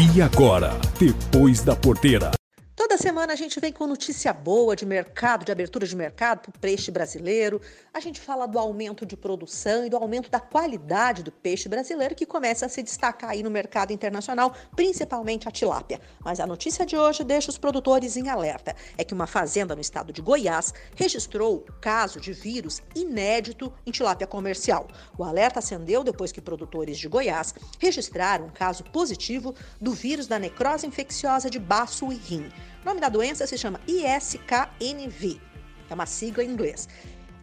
E agora, depois da porteira. Semana a gente vem com notícia boa de mercado, de abertura de mercado para o peixe brasileiro. A gente fala do aumento de produção e do aumento da qualidade do peixe brasileiro que começa a se destacar aí no mercado internacional, principalmente a tilápia. Mas a notícia de hoje deixa os produtores em alerta. É que uma fazenda no estado de Goiás registrou caso de vírus inédito em tilápia comercial. O alerta acendeu depois que produtores de Goiás registraram um caso positivo do vírus da necrose infecciosa de baço e rim. O nome da doença se chama ISKNV, é uma sigla em inglês.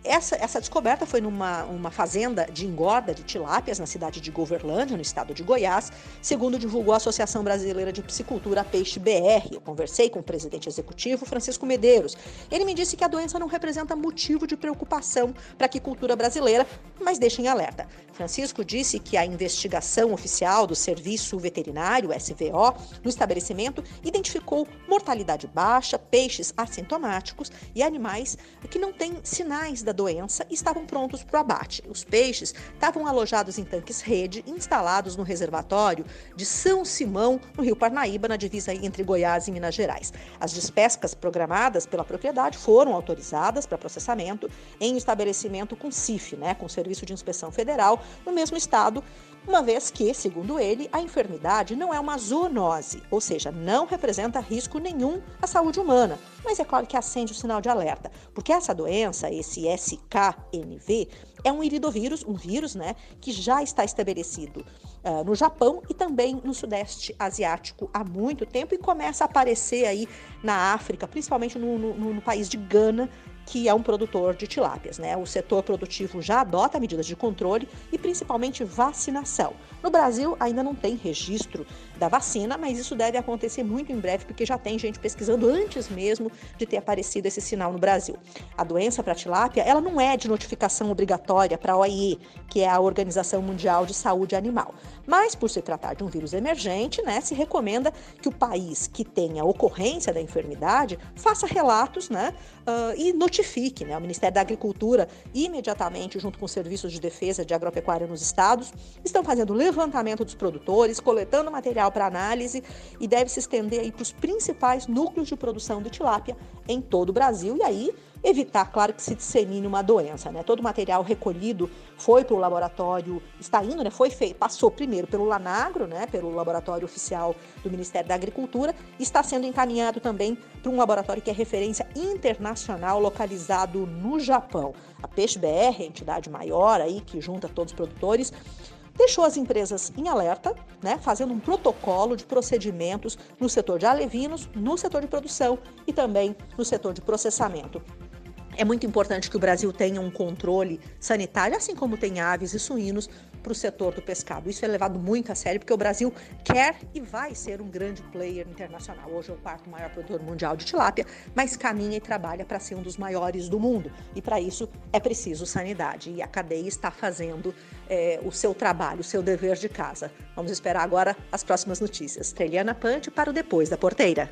Essa, essa descoberta foi numa uma fazenda de engorda de tilápias na cidade de Goverlândia, no estado de Goiás, segundo divulgou a Associação Brasileira de Piscicultura Peixe BR. Eu conversei com o presidente executivo Francisco Medeiros. Ele me disse que a doença não representa motivo de preocupação para a aquicultura brasileira, mas deixa em alerta. Francisco disse que a investigação oficial do Serviço Veterinário, SVO, no estabelecimento identificou mortalidade baixa, peixes assintomáticos e animais que não têm sinais da doença e estavam prontos para o abate. Os peixes estavam alojados em tanques rede instalados no reservatório de São Simão, no Rio Parnaíba, na divisa entre Goiás e Minas Gerais. As despescas programadas pela propriedade foram autorizadas para processamento em estabelecimento com CIF, né, com Serviço de Inspeção Federal, no mesmo estado, uma vez que, segundo ele, a enfermidade não é uma zoonose, ou seja, não representa risco nenhum à saúde humana. Mas é claro que acende o sinal de alerta, porque essa doença, esse SKNV, é um iridovírus, um vírus, né, que já está estabelecido uh, no Japão e também no Sudeste Asiático há muito tempo e começa a aparecer aí na África, principalmente no, no, no país de Gana, que é um produtor de tilápias. Né? O setor produtivo já adota medidas de controle e principalmente vacinação. No Brasil, ainda não tem registro da vacina, mas isso deve acontecer muito em breve, porque já tem gente pesquisando antes mesmo de ter aparecido esse sinal no Brasil. A doença para tilápia, ela não é de notificação obrigatória para a OIE, que é a Organização Mundial de Saúde Animal. Mas, por se tratar de um vírus emergente, né, se recomenda que o país que tenha ocorrência da enfermidade faça relatos né, uh, e notifique né, o Ministério da Agricultura imediatamente, junto com os serviços de defesa de agropecuária nos estados, estão fazendo levantamento dos produtores, coletando material para análise e deve se estender para os principais núcleos de produção de tilápia em todo o Brasil. E aí evitar, claro, que se dissemine uma doença. Né? Todo o material recolhido foi para o laboratório, está indo, né? foi feito, passou primeiro pelo Lanagro, né? pelo laboratório oficial do Ministério da Agricultura, está sendo encaminhado também para um laboratório que é referência internacional localizado no Japão. A Peixe BR, a entidade maior aí que junta todos os produtores, deixou as empresas em alerta, né, fazendo um protocolo de procedimentos no setor de alevinos, no setor de produção e também no setor de processamento. É muito importante que o Brasil tenha um controle sanitário, assim como tem aves e suínos, para o setor do pescado. Isso é levado muito a sério, porque o Brasil quer e vai ser um grande player internacional. Hoje é o quarto maior produtor mundial de tilápia, mas caminha e trabalha para ser um dos maiores do mundo. E para isso é preciso sanidade. E a cadeia está fazendo é, o seu trabalho, o seu dever de casa. Vamos esperar agora as próximas notícias. Treliana Pante para o Depois da Porteira.